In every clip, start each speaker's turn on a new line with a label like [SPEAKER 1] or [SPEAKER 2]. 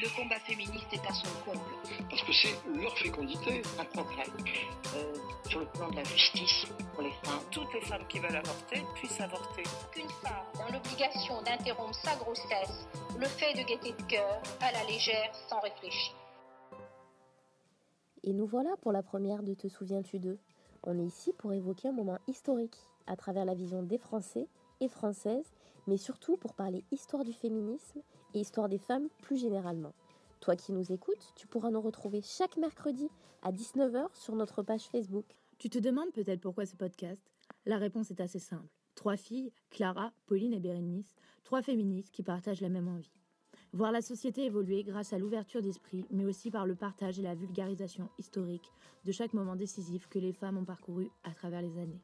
[SPEAKER 1] le combat féministe est à son comble.
[SPEAKER 2] Parce que c'est leur fécondité.
[SPEAKER 3] Un progrès euh, sur le plan de la justice pour les femmes.
[SPEAKER 4] Toutes les femmes qui veulent avorter puissent avorter.
[SPEAKER 1] Qu'une femme dans l'obligation d'interrompre sa grossesse le fait de gaieté de cœur, à la légère, sans réfléchir.
[SPEAKER 5] Et nous voilà pour la première de Te souviens-tu d'eux On est ici pour évoquer un moment historique à travers la vision des Français et Françaises, mais surtout pour parler histoire du féminisme et histoire des femmes plus généralement. Toi qui nous écoutes, tu pourras nous retrouver chaque mercredi à 19h sur notre page Facebook.
[SPEAKER 6] Tu te demandes peut-être pourquoi ce podcast? La réponse est assez simple. Trois filles, Clara, Pauline et Bérénice, trois féministes qui partagent la même envie. Voir la société évoluer grâce à l'ouverture d'esprit, mais aussi par le partage et la vulgarisation historique de chaque moment décisif que les femmes ont parcouru à travers les années.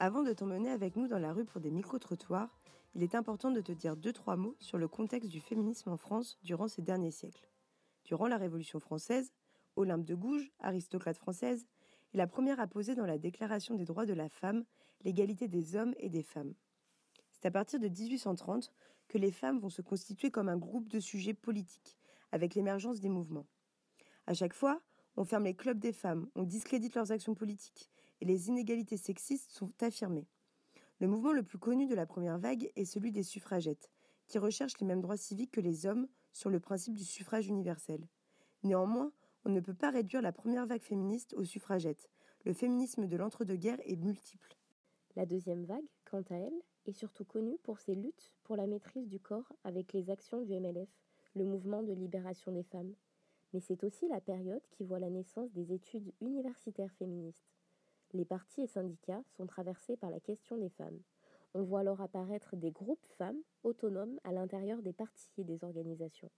[SPEAKER 7] Avant de t'emmener avec nous dans la rue pour des micro-trottoirs, il est important de te dire deux, trois mots sur le contexte du féminisme en France durant ces derniers siècles. Durant la Révolution française, Olympe de Gouges, aristocrate française, est la première à poser dans la Déclaration des droits de la femme l'égalité des hommes et des femmes. C'est à partir de 1830 que les femmes vont se constituer comme un groupe de sujets politiques, avec l'émergence des mouvements. À chaque fois, on ferme les clubs des femmes, on discrédite leurs actions politiques, et les inégalités sexistes sont affirmées. Le mouvement le plus connu de la première vague est celui des suffragettes, qui recherchent les mêmes droits civiques que les hommes sur le principe du suffrage universel. Néanmoins, on ne peut pas réduire la première vague féministe aux suffragettes. Le féminisme de l'entre-deux-guerres est multiple.
[SPEAKER 5] La deuxième vague, quant à elle, est surtout connue pour ses luttes pour la maîtrise du corps avec les actions du MLF, le mouvement de libération des femmes. Mais c'est aussi la période qui voit la naissance des études universitaires féministes. Les partis et syndicats sont traversés par la question des femmes. On voit alors apparaître des groupes femmes autonomes à l'intérieur des partis et des organisations.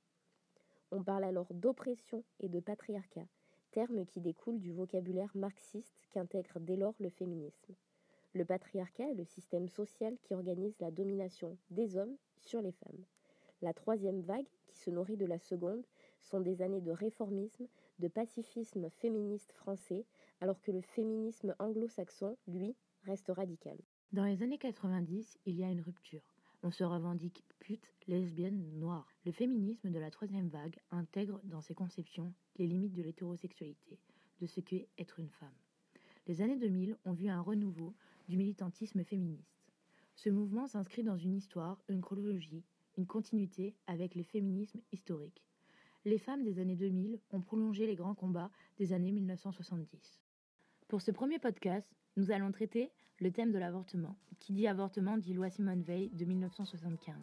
[SPEAKER 5] On parle alors d'oppression et de patriarcat, termes qui découlent du vocabulaire marxiste qu'intègre dès lors le féminisme. Le patriarcat est le système social qui organise la domination des hommes sur les femmes. La troisième vague, qui se nourrit de la seconde, sont des années de réformisme, de pacifisme féministe français, alors que le féminisme anglo-saxon, lui, reste radical.
[SPEAKER 6] Dans les années 90, il y a une rupture. On se revendique pute, lesbienne, noire. Le féminisme de la troisième vague intègre dans ses conceptions les limites de l'hétérosexualité, de ce qu'est être une femme. Les années 2000 ont vu un renouveau du militantisme féministe. Ce mouvement s'inscrit dans une histoire, une chronologie, une continuité avec les féminismes historiques. Les femmes des années 2000 ont prolongé les grands combats des années 1970. Pour ce premier podcast, nous allons traiter le thème de l'avortement. Qui dit avortement dit loi Simone Veil de 1975.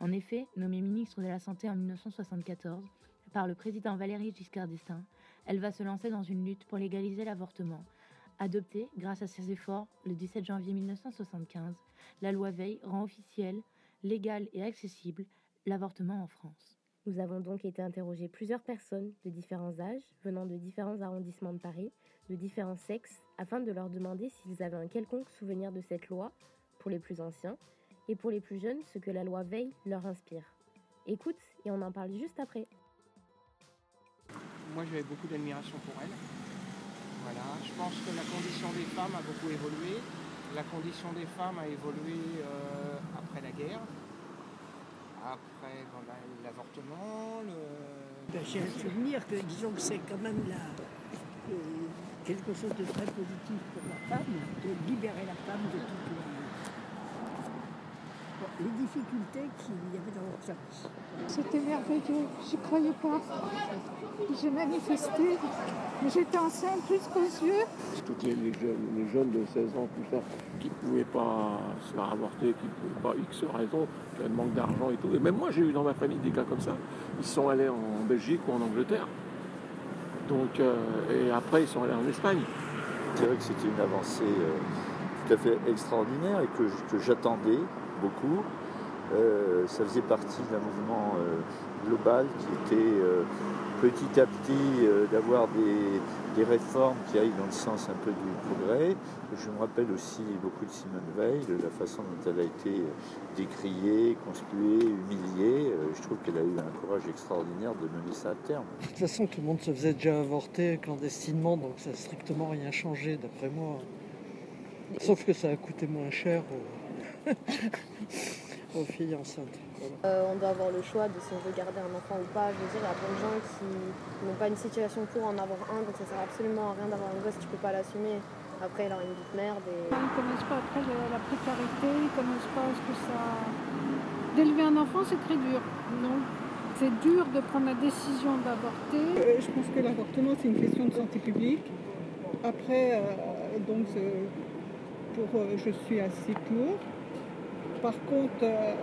[SPEAKER 6] En effet, nommée ministre de la Santé en 1974 par le président Valéry Giscard d'Estaing, elle va se lancer dans une lutte pour légaliser l'avortement. Adoptée grâce à ses efforts le 17 janvier 1975, la loi Veil rend officiel, légal et accessible l'avortement en France.
[SPEAKER 5] Nous avons donc été interroger plusieurs personnes de différents âges, venant de différents arrondissements de Paris, de différents sexes, afin de leur demander s'ils avaient un quelconque souvenir de cette loi, pour les plus anciens, et pour les plus jeunes, ce que la loi Veil leur inspire. Écoute, et on en parle juste après.
[SPEAKER 8] Moi, j'avais beaucoup d'admiration pour elle. Voilà, je pense que la condition des femmes a beaucoup évolué. La condition des femmes a évolué euh, après la guerre. Après l'avortement, le...
[SPEAKER 9] Ben, J'ai un souvenir que, disons que c'est quand même euh, quelque chose de très positif pour la femme, de libérer la femme de toutes les, difficultés qu'il y avait dans leur service.
[SPEAKER 10] C'était merveilleux, je ne croyais pas. J'ai manifesté, mais j'étais enceinte jusqu'aux yeux.
[SPEAKER 2] Toutes les, les jeunes, les jeunes de 16 ans, tout ça, qui ne pouvaient pas se faire avorter, qui ne pouvaient pas X raisons, qui avaient manque d'argent et tout. Et même moi, j'ai eu dans ma famille des cas comme ça. Ils sont allés en Belgique ou en Angleterre. Donc, euh, et après, ils sont allés en Espagne.
[SPEAKER 11] C'est vrai que c'était une avancée euh, tout à fait extraordinaire et que, que j'attendais beaucoup. Euh, ça faisait partie d'un mouvement euh, global qui était euh, petit à petit d'avoir des, des réformes qui aillent dans le sens un peu du progrès. Je me rappelle aussi beaucoup de Simone Veil, de la façon dont elle a été décriée, conspuée, humiliée. Je trouve qu'elle a eu un courage extraordinaire de mener ça à terme.
[SPEAKER 12] De toute façon, tout le monde se faisait déjà avorter clandestinement, donc ça n'a strictement rien changé, d'après moi. Sauf que ça a coûté moins cher aux filles enceintes. Voilà.
[SPEAKER 13] Euh, on doit avoir le choix de si on veut garder un enfant ou pas. Je veux dire, il y a plein de gens qui n'ont pas une situation pour en avoir un, donc ça sert absolument à rien d'avoir un gosse si tu peux pas l'assumer. Après, il aura une vie de merde. Et...
[SPEAKER 10] Ils ne connaissent pas après la précarité, ils ne connaissent pas ce que ça. D'élever un enfant, c'est très dur. Donc, c'est dur de prendre la décision d'avorter.
[SPEAKER 14] Euh, je pense que l'avortement, c'est une question de santé publique. Après, euh, donc, pour, euh, je suis assez pour. Par contre, euh,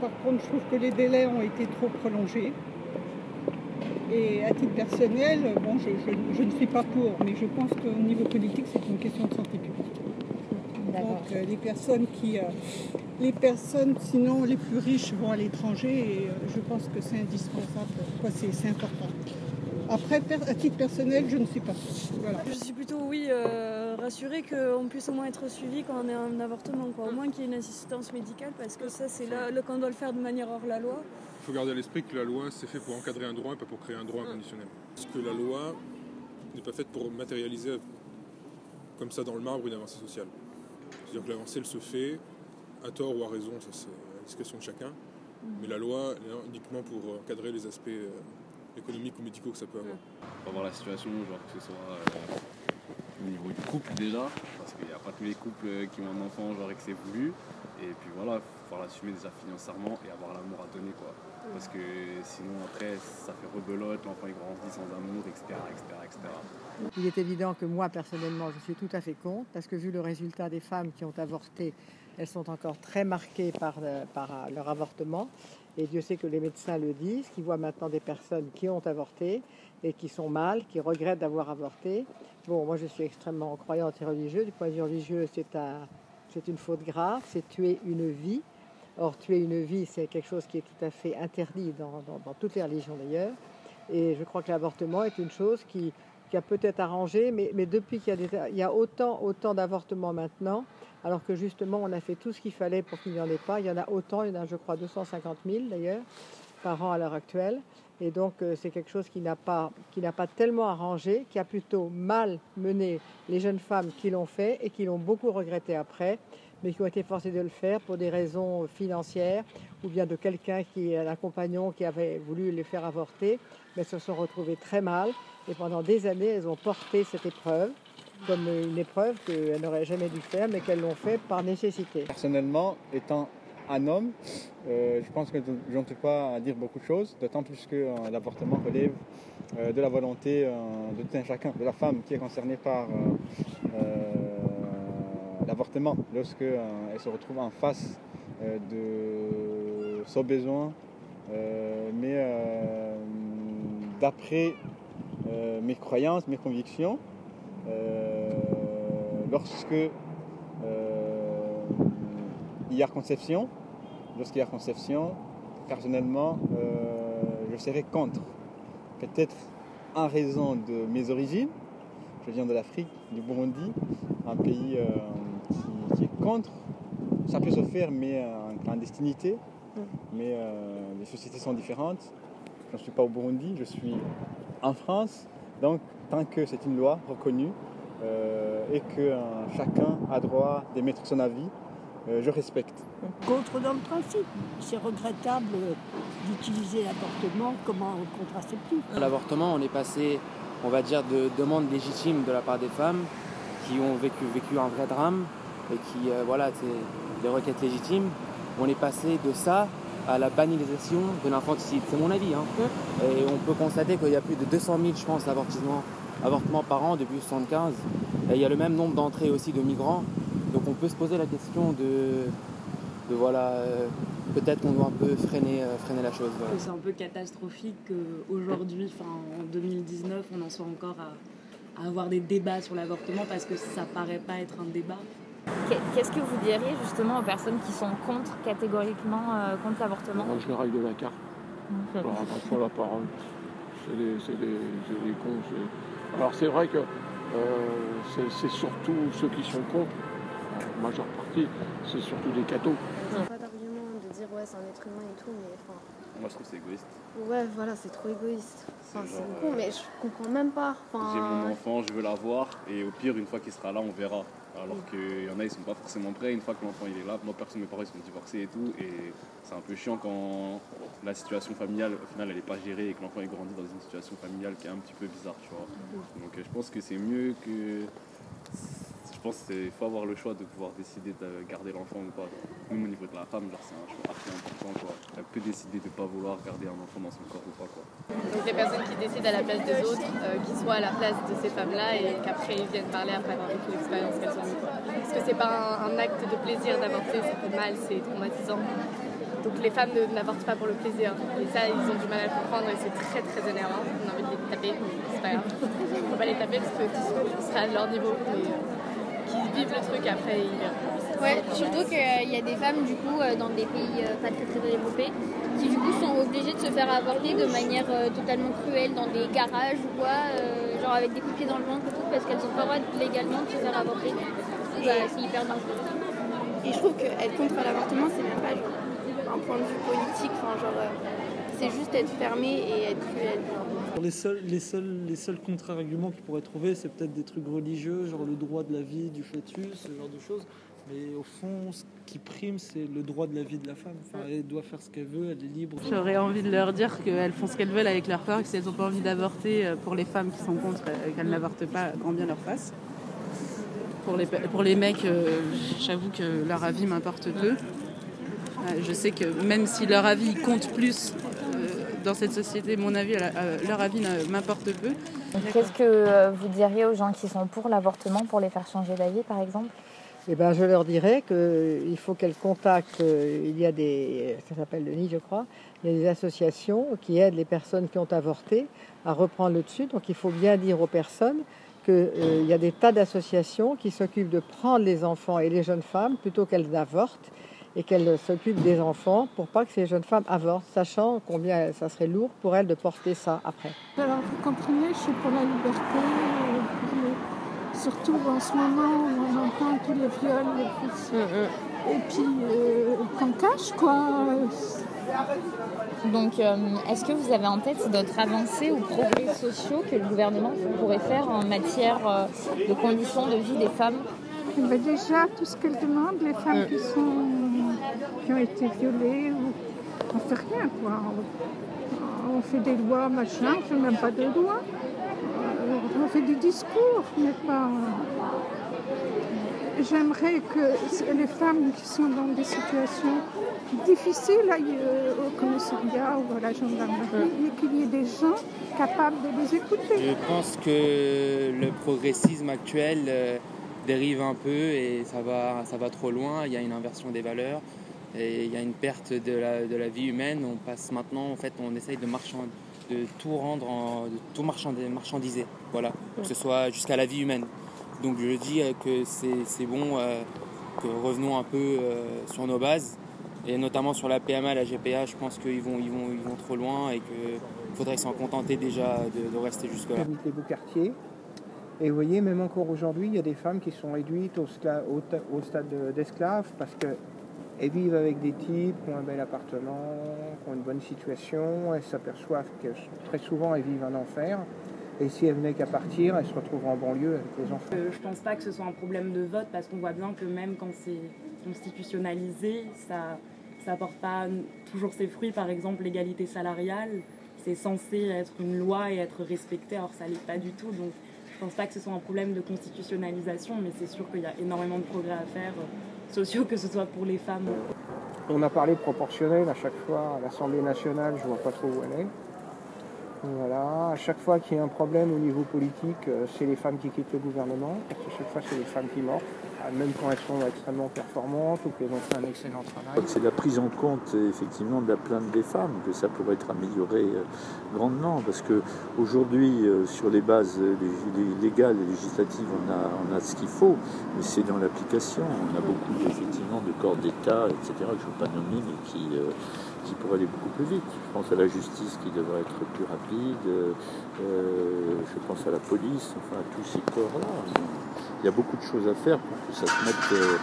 [SPEAKER 14] par contre, je trouve que les délais ont été trop prolongés. Et à titre personnel, bon, je, je- je ne suis pas pour, mais je pense qu'au niveau politique, c'est une question de santé publique. Donc euh, les personnes qui, euh, les personnes, sinon les plus riches, vont à l'étranger et euh, je pense que c'est indispensable. Quoi, c'est, c'est important. Après, per- à titre personnel, je ne suis pas pour. Voilà.
[SPEAKER 15] Je suis plutôt, oui, rassurée qu'on puisse au moins être suivi quand on est en avortement, quoi. au moins qu'il y ait une assistance médicale, parce que ça, c'est là, là qu'on doit le faire de manière hors la loi.
[SPEAKER 16] Il faut garder à l'esprit que la loi, c'est fait pour encadrer un droit et pas pour créer un droit inconditionnel. Parce que la loi n'est pas faite pour matérialiser comme ça dans le marbre une avancée sociale. C'est-à-dire que l'avancée, elle se fait, à tort ou à raison, ça c'est la discrétion de chacun. Mais la loi, elle est uniquement pour encadrer les aspects euh, économiques ou médicaux que ça peut avoir.
[SPEAKER 17] faut voir la situation, genre que ce soit euh, au niveau du couple déjà, parce qu'il n'y a pas tous les couples qui ont un enfant genre que c'est voulu. Et puis voilà, il faut l'assumer déjà financièrement et avoir l'amour à donner quoi. Parce que sinon après ça fait rebelote, l'enfant il grandit sans amour, etc. etc., etc.
[SPEAKER 18] Il est évident que moi, personnellement, je suis tout à fait contre, parce que vu le résultat des femmes qui ont avorté, elles sont encore très marquées par, euh, par euh, leur avortement. Et Dieu sait que les médecins le disent, qu'ils voient maintenant des personnes qui ont avorté et qui sont mal, qui regrettent d'avoir avorté. Bon, moi, je suis extrêmement croyante et religieuse. Du point de vue religieux, c'est un, c'est une faute grave, c'est tuer une vie. Or, tuer une vie, c'est quelque chose qui est tout à fait interdit dans, toutes les religions d'ailleurs. Et je crois que l'avortement est une chose qui, a peut-être arrangé, mais, mais depuis qu'il y a, des- il y a autant, autant d'avortements maintenant, alors que justement on a fait tout ce qu'il fallait pour qu'il n'y en ait pas, il y en a autant, il y en a je crois 250 000 d'ailleurs par an à l'heure actuelle. Et donc euh, c'est quelque chose qui n'a pas, qui n'a pas tellement arrangé, qui a plutôt mal mené les jeunes femmes qui l'ont fait et qui l'ont beaucoup regretté après, mais qui ont été forcées de le faire pour des raisons financières ou bien de quelqu'un qui, un compagnon qui avait voulu les faire avorter, mais se sont retrouvées très mal. Et pendant des années, elles ont porté cette épreuve comme une épreuve qu'elles n'auraient jamais dû faire, mais qu'elles l'ont fait par nécessité.
[SPEAKER 19] Personnellement, étant un homme, euh, je pense que je ne peux pas dire beaucoup de choses, d'autant plus que euh, l'avortement relève euh, de la volonté de tout un chacun, de la femme qui est concernée par l'avortement, lorsque elle se retrouve en face de son besoin, mais d'après mes croyances, mes convictions, lorsque il y a conception, lorsqu'il y a conception, personnellement, euh, je serais contre. Peut-être en raison de mes origines, je viens de l'Afrique, du Burundi, un pays euh, qui, qui est contre. Ça peut se faire, mais en clandestinité. Mais euh, les sociétés sont différentes. Je ne suis pas au Burundi, je suis en France. Donc, tant que c'est une loi reconnue euh, et que chacun a droit d'émettre son avis, euh, je respecte.
[SPEAKER 9] Contre dans le principe. C'est regrettable d'utiliser l'avortement comme un contraceptif.
[SPEAKER 20] L'avortement, on est passé, on va dire, de demandes légitimes de la part des femmes qui ont vécu, vécu un vrai drame et qui, euh, voilà, c'est des requêtes légitimes. On est passé de ça à la banalisation de l'infanticide. C'est mon avis. hein. Et on peut constater qu'il y a plus de 200 000, je pense, avortements, avortements par an depuis 1975. Et il y a le même nombre d'entrées aussi de migrants. Donc on peut se poser la question de, de voilà, euh, peut-être qu'on doit un peu freiner, euh, freiner la chose. voilà.
[SPEAKER 21] C'est un peu catastrophique qu'aujourd'hui, en 2019, on en soit encore à, à avoir des débats sur l'avortement parce que ça paraît pas être un débat.
[SPEAKER 22] Qu'est-ce que vous diriez justement aux personnes qui sont contre, catégoriquement euh, contre l'avortement?
[SPEAKER 2] Moi, je les règle de la carte. Je leur adresse pas la parole. C'est des, c'est des, c'est des cons. c'est- Alors, c'est vrai que euh, c'est c'est surtout ceux qui sont contre, majeure partie, c'est surtout des cathos.
[SPEAKER 13] Pas d'argument de dire ouais c'est un être humain et tout, mais enfin.
[SPEAKER 17] Moi je trouve que c'est égoïste.
[SPEAKER 13] Ouais voilà c'est trop égoïste. Enfin,
[SPEAKER 17] C'est
[SPEAKER 13] con
[SPEAKER 17] euh,
[SPEAKER 13] mais je comprends même pas. Enfin,
[SPEAKER 17] J'ai mon enfant, je veux l'avoir et au pire une fois qu'il sera là on verra. Alors qu'il y en a, ils sont pas forcément prêts. Une fois que l'enfant il est là, moi perso, mes parents ils sont divorcés et tout. Et c'est un peu chiant quand la situation familiale, au final, elle n'est pas gérée et que l'enfant il grandit dans une situation familiale qui est un petit peu bizarre, tu vois. Donc euh, je pense que c'est mieux que. Je pense qu'il faut avoir le choix de pouvoir décider de garder l'enfant ou pas. Même au niveau de la femme, genre, c'est un choix archi important. Elle peut décider de ne pas vouloir garder un enfant dans son corps ou pas. Quoi.
[SPEAKER 23] Donc les personnes qui décident à la place des autres, euh, qui soient à la place de ces femmes-là et qu'après ils viennent parler après avoir vécu l'expérience qu'elles ont eue. Parce que c'est pas un, acte de plaisir d'avorter, fait mal, c'est traumatisant? Donc les femmes n'avortent pas pour le plaisir. Et ça, ils ont du mal à le comprendre et c'est très très énervant. On a envie de les taper, mais c'est pas grave. Faut pas les taper parce que on sera à leur niveau. Mais euh, qui vivent le truc après.
[SPEAKER 24] Ouais, surtout qu'il y a des femmes du coup euh, dans des pays euh, pas très très développés qui du coup sont obligées de se faire avorter de manière euh, totalement cruelle dans des garages ou quoi, euh, genre avec des coups de pied dans le ventre et tout parce qu'elles ont pas le droit légalement de se faire avorter. Bah, c'est hyper dangereux.
[SPEAKER 25] Et je trouve qu'être contre l'avortement, c'est même pas genre, un point de vue politique. Enfin, genre, euh, c'est juste être fermé et être cruel.
[SPEAKER 12] Les seuls, les seuls, les seuls contre-arguments qu'ils pourraient trouver, c'est peut-être des trucs religieux, genre le droit de la vie du fœtus, ce genre de choses. Mais au fond, ce qui prime, c'est le droit de la vie de la femme. Enfin, elle doit faire ce qu'elle veut, elle est libre.
[SPEAKER 26] J'aurais envie de leur dire qu'elles font ce qu'elles veulent avec leur corps, que si elles n'ont pas envie d'avorter, euh, pour les femmes qui sont contre, euh, qu'elles n'avortent pas, grand bien leur face. Pour les, pour les mecs, euh, j'avoue que leur avis m'importe peu. Je sais que même si leur avis compte plus dans cette société, mon avis, euh, leur avis euh, m'importe peu.
[SPEAKER 22] Qu'est-ce que euh, vous diriez aux gens qui sont pour l'avortement pour les faire changer d'avis, par exemple?
[SPEAKER 18] Eh ben, je leur dirais qu'il faut qu'elles contactent, euh, il y a des, ça s'appelle le NID je crois, il y a des associations qui aident les personnes qui ont avorté à reprendre le dessus. Donc il faut bien dire aux personnes qu'il y a des tas d'associations qui s'occupent de prendre les enfants et les jeunes femmes plutôt qu'elles avortent et qu'elles s'occupent des enfants pour pas que ces jeunes femmes avortent, sachant combien ça serait lourd pour elles de porter ça après.
[SPEAKER 10] Alors, vous comprenez, je suis pour la liberté, euh, surtout en ce moment où on entend tous les viols. Et puis, et puis euh, qu'on cache, quoi.
[SPEAKER 22] Donc, euh, est-ce que vous avez en tête d'autres avancées ou progrès sociaux que le gouvernement pourrait faire en matière euh, de conditions de vie des femmes?
[SPEAKER 10] Eh ben, déjà, tout ce qu'elles demandent, les femmes qui, sont, qui ont été violées, ou- on fait rien, quoi. On, on fait des lois, machin, on fait même pas de lois. Euh, on fait des discours, mais pas... J'aimerais que les femmes qui sont dans des situations difficiles aillent euh, au commissariat ou à la gendarmerie et qu'il y ait des gens capables de les écouter.
[SPEAKER 20] Je pense que le progressisme actuel euh, dérive un peu et ça va, ça va trop loin. Il y a une inversion des valeurs et il y a une perte de la, de la vie humaine. On passe maintenant, en fait, on essaye de, marchand- de tout rendre, en, de tout marchandi- marchandiser, voilà, que ce soit jusqu'à la vie humaine. Donc je dis euh, que c'est bon euh, que revenons un peu euh, sur nos bases et notamment sur la PMA, la GPA. Je pense qu'ils vont, ils vont, ils vont trop loin et qu'il faudrait s'en contenter déjà de, rester jusque là.
[SPEAKER 27] J'habite les beaux quartiers. Et vous voyez, même encore aujourd'hui, il y a des femmes qui sont réduites au, skla- au au stade de- d'esclaves parce qu'elles vivent avec des types qui ont un bel appartement, qui ont une bonne situation. Elles s'aperçoivent que très souvent, elles vivent un enfer. Et si elles venaient qu'à partir, elles se retrouvent en banlieue avec les enfants.
[SPEAKER 21] Euh, je pense pas que ce soit un problème de vote parce qu'on voit bien que même quand c'est constitutionnalisé, ça ça porte pas toujours ses fruits. Par exemple, l'égalité salariale, c'est censé être une loi et être respecté, alors ça l'est pas du tout. Donc je pense pas que ce soit un problème de constitutionnalisation, mais c'est sûr qu'il y a énormément de progrès à faire, sociaux, que ce soit pour les femmes.
[SPEAKER 27] On a parlé proportionnel à chaque fois à l'Assemblée nationale, je vois pas trop où elle est. Voilà, à chaque fois qu'il y a un problème au niveau politique, euh, c'est les femmes qui quittent le gouvernement, parce que chaque fois c'est les femmes qui mortent, Ah, même quand elles sont extrêmement performantes ou qu'elles ont fait un excellent travail.
[SPEAKER 11] c'est la prise en compte euh, effectivement de la plainte des femmes que ça pourrait être amélioré euh, grandement. Parce que aujourd'hui euh, sur les bases euh, lég- lég- légales et législatives on a, ce qu'il faut. Mais c'est dans l'application. On a beaucoup effectivement de corps d'État etc que je ne veux pas nommer mais qui, euh, qui pourraient aller beaucoup plus vite je pense à la justice qui devrait être plus rapide euh, euh, je pense à la police enfin à tous ces corps là il y a beaucoup de choses à faire pour que ça se mette euh,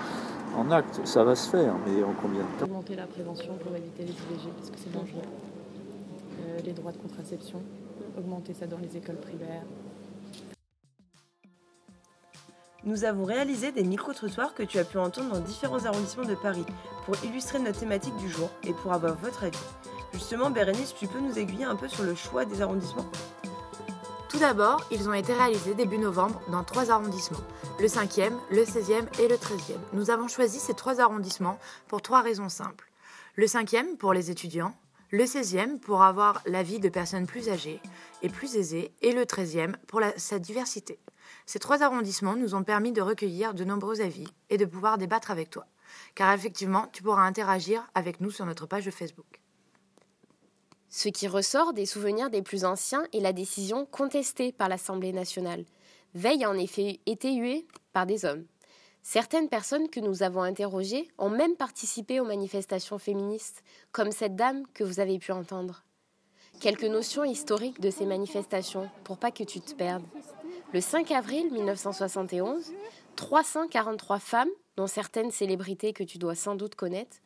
[SPEAKER 11] en acte. Ça va se faire, mais en combien de temps?
[SPEAKER 6] Augmenter la prévention pour éviter les IVG parce que c'est dangereux. Euh, les droits de contraception, augmenter ça dans les écoles primaires.
[SPEAKER 7] nous avons réalisé des micro-trottoirs que tu as pu entendre dans différents arrondissements de Paris pour illustrer notre thématique du jour et pour avoir votre avis. Justement, Bérénice, tu peux nous aiguiller un peu sur le choix des arrondissements?
[SPEAKER 28] Tout d'abord, ils ont été réalisés début novembre dans trois arrondissements, le 5e, le 16e et le 13e. Nous avons choisi ces trois arrondissements pour trois raisons simples. Le 5e pour les étudiants, le 16e pour avoir la vie de personnes plus âgées et plus aisées, et le 13e pour sa diversité. Ces trois arrondissements nous ont permis de recueillir de nombreux avis et de pouvoir débattre avec toi, car effectivement, tu pourras interagir avec nous sur notre page Facebook.
[SPEAKER 5] Ce qui ressort des souvenirs des plus anciens est la décision contestée par l'Assemblée nationale. Veille a en effet été huée par des hommes. Certaines personnes que nous avons interrogées ont même participé aux manifestations féministes, comme cette dame que vous avez pu entendre. Quelques notions historiques de ces manifestations, pour pas que tu te perdes. Le 5 avril 1971, 343 femmes, dont certaines célébrités que tu dois sans doute connaître,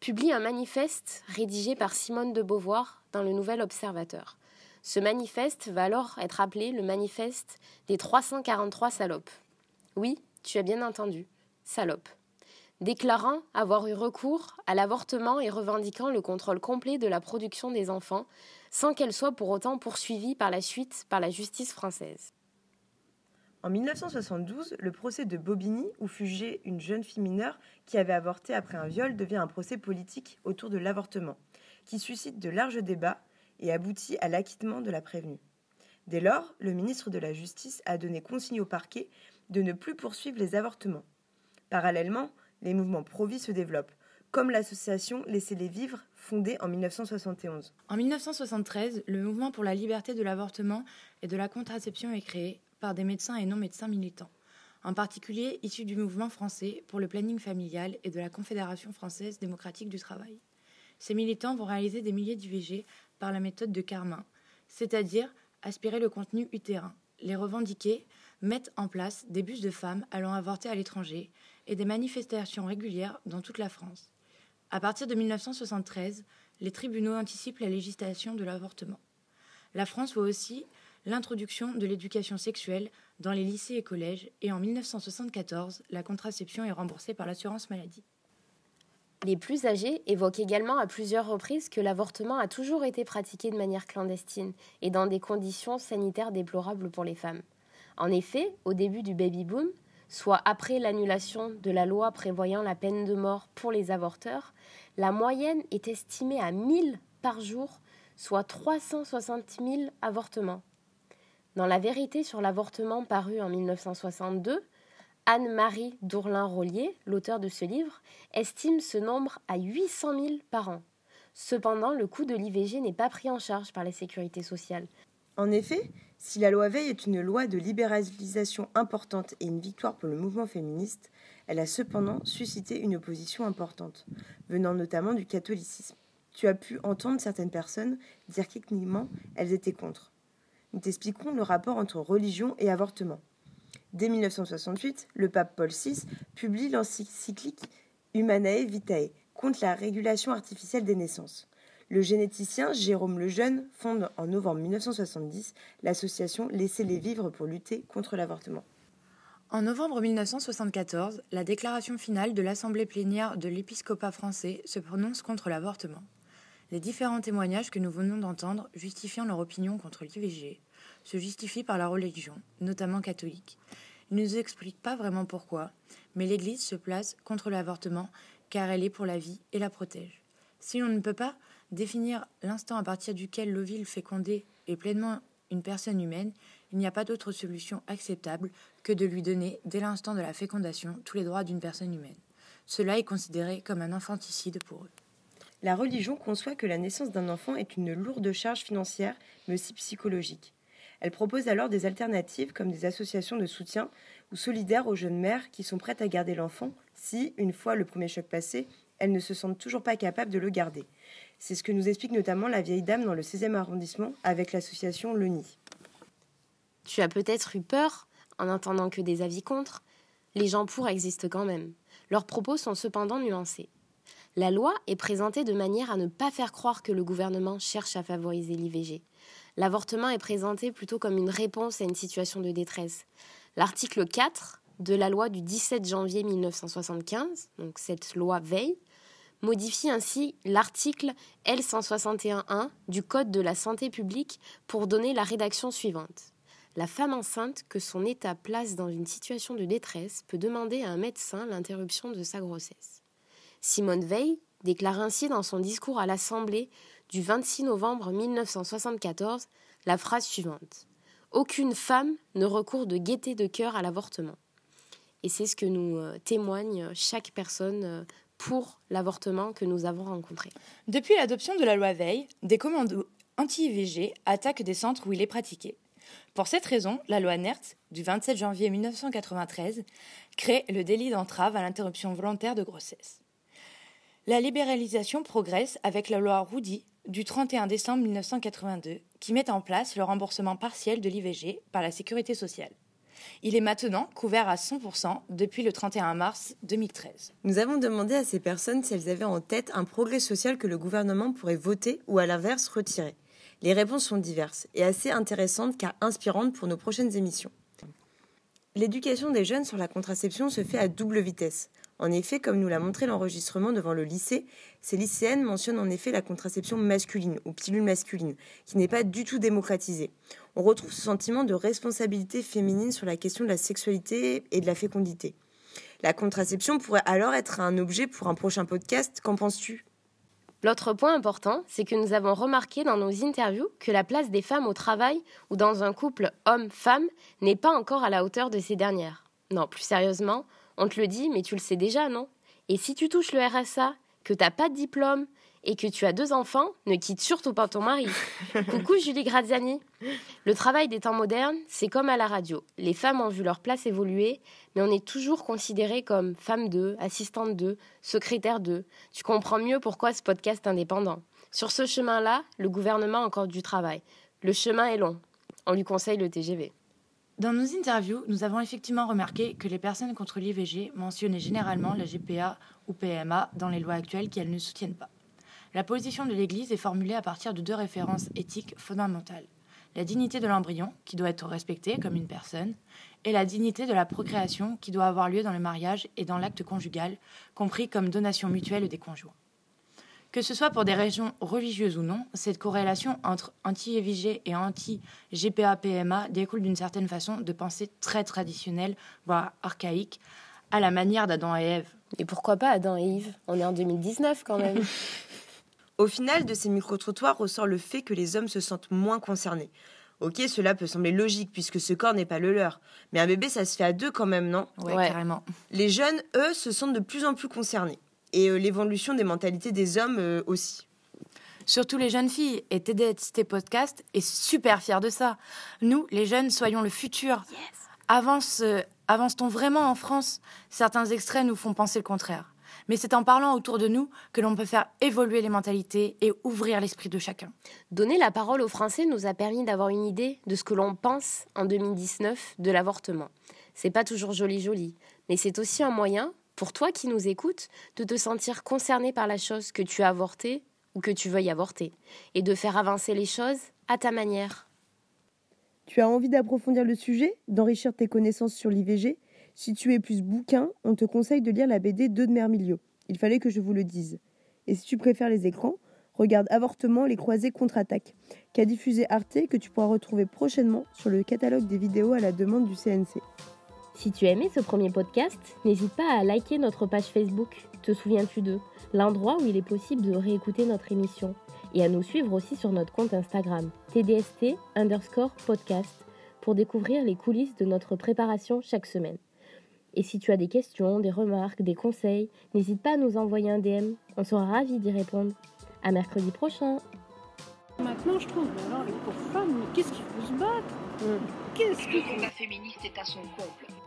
[SPEAKER 5] publient un manifeste rédigé par Simone de Beauvoir dans le Nouvel Observateur. Ce manifeste va alors être appelé le manifeste des 343 salopes. Oui, tu as bien entendu, salopes. Déclarant avoir eu recours à l'avortement et revendiquant le contrôle complet de la production des enfants, sans qu'elle soit pour autant poursuivie par la suite par la justice française.
[SPEAKER 7] En 1972, le procès de Bobigny, où fugait une jeune fille mineure qui avait avorté après un viol, devient un procès politique autour de l'avortement, qui suscite de larges débats et aboutit à l'acquittement de la prévenue. Dès lors, le ministre de la Justice a donné consigne au parquet de ne plus poursuivre les avortements. Parallèlement, les mouvements pro-vie se développent, comme l'association Laissez-les vivre, fondée en 1971.
[SPEAKER 28] En 1973, le mouvement pour la liberté de l'avortement et de la contraception est créé par des médecins et non-médecins militants, en particulier issus du mouvement français pour le planning familial et de la Confédération française démocratique du travail. Ces militants vont réaliser des milliers d'IVG par la méthode de Carmin, c'est-à-dire aspirer le contenu utérin, les revendiquer, mettre en place des bus de femmes allant avorter à l'étranger et des manifestations régulières dans toute la France. À partir de 1973, les tribunaux anticipent la législation de l'avortement. La France voit aussi l'introduction de l'éducation sexuelle dans les lycées et collèges, et en 1974, la contraception est remboursée par l'assurance maladie.
[SPEAKER 5] Les plus âgés évoquent également à plusieurs reprises que l'avortement a toujours été pratiqué de manière clandestine et dans des conditions sanitaires déplorables pour les femmes. En effet, au début du baby-boom, soit après l'annulation de la loi prévoyant la peine de mort pour les avorteurs, la moyenne est estimée à 1000 par jour, soit 360 000 avortements. Dans La vérité sur l'avortement paru en 1962, Anne-Marie Dourlin-Rollier, l'auteur de ce livre, estime ce nombre à 800 000 par an. Cependant, le coût de l'IVG n'est pas pris en charge par la sécurité sociale.
[SPEAKER 7] En effet, si la loi Veil est une loi de libéralisation importante et une victoire pour le mouvement féministe, elle a cependant suscité une opposition importante, venant notamment du catholicisme. Tu as pu entendre certaines personnes dire qu'effectivement elles étaient contre nous t'expliquerons le rapport entre religion et avortement. Dès 1968, le pape Paul VI publie l'encyclique Humanae Vitae contre la régulation artificielle des naissances. Le généticien Jérôme Lejeune fonde en novembre 1970 l'association Laissez-les vivre pour lutter contre l'avortement.
[SPEAKER 28] En novembre 1974, la déclaration finale de l'Assemblée plénière de l'épiscopat français se prononce contre l'avortement. Les différents témoignages que nous venons d'entendre justifiant leur opinion contre l'IVG se justifient par la religion, notamment catholique. Ils ne nous expliquent pas vraiment pourquoi, mais l'Église se place contre l'avortement car elle est pour la vie et la protège. Si l'on ne peut pas définir l'instant à partir duquel l'ovule fécondé est pleinement une personne humaine, il n'y a pas d'autre solution acceptable que de lui donner, dès l'instant de la fécondation, tous les droits d'une personne humaine. Cela est considéré comme un infanticide pour eux
[SPEAKER 7] la religion conçoit que la naissance d'un enfant est une lourde charge financière, mais aussi psychologique. Elle propose alors des alternatives comme des associations de soutien ou solidaires aux jeunes mères qui sont prêtes à garder l'enfant si, une fois le premier choc passé, elles ne se sentent toujours pas capables de le garder. C'est ce que nous explique notamment la vieille dame dans le 16e arrondissement avec l'association Le Nid.
[SPEAKER 5] Tu as peut-être eu peur en entendant que des avis contre. Les gens pour existent quand même. Leurs propos sont cependant nuancés. La loi est présentée de manière à ne pas faire croire que le gouvernement cherche à favoriser l'IVG. L'avortement est présenté plutôt comme une réponse à une situation de détresse. L'article 4 de la loi du 17 janvier 1975, donc cette loi Veil, modifie ainsi l'article L161.1 du Code de la santé publique pour donner la rédaction suivante. La femme enceinte que son état place dans une situation de détresse peut demander à un médecin l'interruption de sa grossesse. Simone Veil déclare ainsi dans son discours à l'Assemblée du 26 novembre 1974 la phrase suivante Aucune femme ne recourt de gaieté de cœur à l'avortement. Et c'est ce que nous euh, témoigne chaque personne euh, pour l'avortement que nous avons rencontré.
[SPEAKER 28] Depuis l'adoption de la loi Veil, des commandos anti-IVG attaquent des centres où il est pratiqué. Pour cette raison, la loi NERT du 27 janvier 1993 crée le délit d'entrave à l'interruption volontaire de grossesse. La libéralisation progresse avec la loi Roudy du 31 décembre 1982 qui met en place le remboursement partiel de l'IVG par la sécurité sociale. Il est maintenant couvert à 100% depuis le 31 mars 2013.
[SPEAKER 7] Nous avons demandé à ces personnes si elles avaient en tête un progrès social que le gouvernement pourrait voter ou à l'inverse retirer. Les réponses sont diverses et assez intéressantes car inspirantes pour nos prochaines émissions. L'éducation des jeunes sur la contraception se fait à double vitesse. En effet, comme nous l'a montré l'enregistrement devant le lycée, ces lycéennes mentionnent en effet la contraception masculine ou pilule masculine, qui n'est pas du tout démocratisée. On retrouve ce sentiment de responsabilité féminine sur la question de la sexualité et de la fécondité. La contraception pourrait alors être un objet pour un prochain podcast. Qu'en penses-tu?
[SPEAKER 5] L'autre point important, c'est que nous avons remarqué dans nos interviews que la place des femmes au travail ou dans un couple homme-femme n'est pas encore à la hauteur de ces dernières. Non, plus sérieusement, on te le dit, mais tu le sais déjà, non? Et si tu touches le RSA, que t'as pas de diplôme et que tu as deux enfants, ne quitte surtout pas ton mari. Coucou Julie Graziani. Le travail des temps modernes, c'est comme à la radio. Les femmes ont vu leur place évoluer, mais on est toujours considéré comme femme d'eux, assistante d'eux, secrétaire d'eux. Tu comprends mieux pourquoi ce podcast est indépendant. Sur ce chemin-là, le gouvernement a encore du travail. Le chemin est long. On lui conseille le TGV.
[SPEAKER 28] Dans nos interviews, nous avons effectivement remarqué que les personnes contre l'IVG mentionnaient généralement la GPA ou PMA dans les lois actuelles qu'elles ne soutiennent pas. La position de l'Église est formulée à partir de deux références éthiques fondamentales. La dignité de l'embryon, qui doit être respectée comme une personne, et la dignité de la procréation, qui doit avoir lieu dans le mariage et dans l'acte conjugal, compris comme donation mutuelle des conjoints. Que ce soit pour des raisons religieuses ou non, cette corrélation entre anti-EVG et anti-GPA-PMA découle d'une certaine façon de pensée très traditionnelle, voire archaïque, à la manière d'Adam et Ève.
[SPEAKER 5] Et pourquoi pas Adam et Yves On est en 2019 quand même.
[SPEAKER 7] Au final, de ces micro-trottoirs ressort le fait que les hommes se sentent moins concernés. Ok, cela peut sembler logique puisque ce corps n'est pas le leur. Mais un bébé, ça se fait à deux quand même, non?
[SPEAKER 28] Ouais, carrément.
[SPEAKER 7] Les jeunes, eux, se sentent de plus en plus concernés. Et euh, l'évolution des mentalités des hommes euh, aussi.
[SPEAKER 28] Surtout les jeunes filles. Et TDST Podcast est super fier de ça. Nous, les jeunes, soyons le futur. Avance, euh, avance-t-on vraiment en France? Certains extraits nous font penser le contraire mais c'est en parlant autour de nous que l'on peut faire évoluer les mentalités et ouvrir l'esprit de chacun.
[SPEAKER 5] Donner la parole aux Français nous a permis d'avoir une idée de ce que l'on pense en 2019 de l'avortement. C'est pas toujours joli joli, mais c'est aussi un moyen, pour toi qui nous écoutes, de te sentir concerné par la chose que tu as avortée ou que tu veuilles avorter, et de faire avancer les choses à ta manière.
[SPEAKER 7] Tu as envie d'approfondir le sujet, d'enrichir tes connaissances sur l'IVG si tu es plus bouquin, on te conseille de lire la BD de Mermilio. Il fallait que je vous le dise. Et si tu préfères les écrans, regarde Avortement, les croisés contre-attaque, qu'a diffusé Arte que tu pourras retrouver prochainement sur le catalogue des vidéos à la demande du CNC.
[SPEAKER 5] Si tu as aimé ce premier podcast, n'hésite pas à liker notre page Facebook. Te souviens-tu d'eux L'endroit où il est possible de réécouter notre émission. Et à nous suivre aussi sur notre compte Instagram, TDST underscore podcast, pour découvrir les coulisses de notre préparation chaque semaine. Et si tu as des questions, des remarques, des conseils, n'hésite pas à nous envoyer un DM. On sera ravis d'y répondre. À mercredi prochain.
[SPEAKER 10] Maintenant, je trouve, alors, les pauvres femmes, mais qu'est-ce qu'il faut se battre? Qu'est-ce que...
[SPEAKER 29] Le combat féministe est à son comble.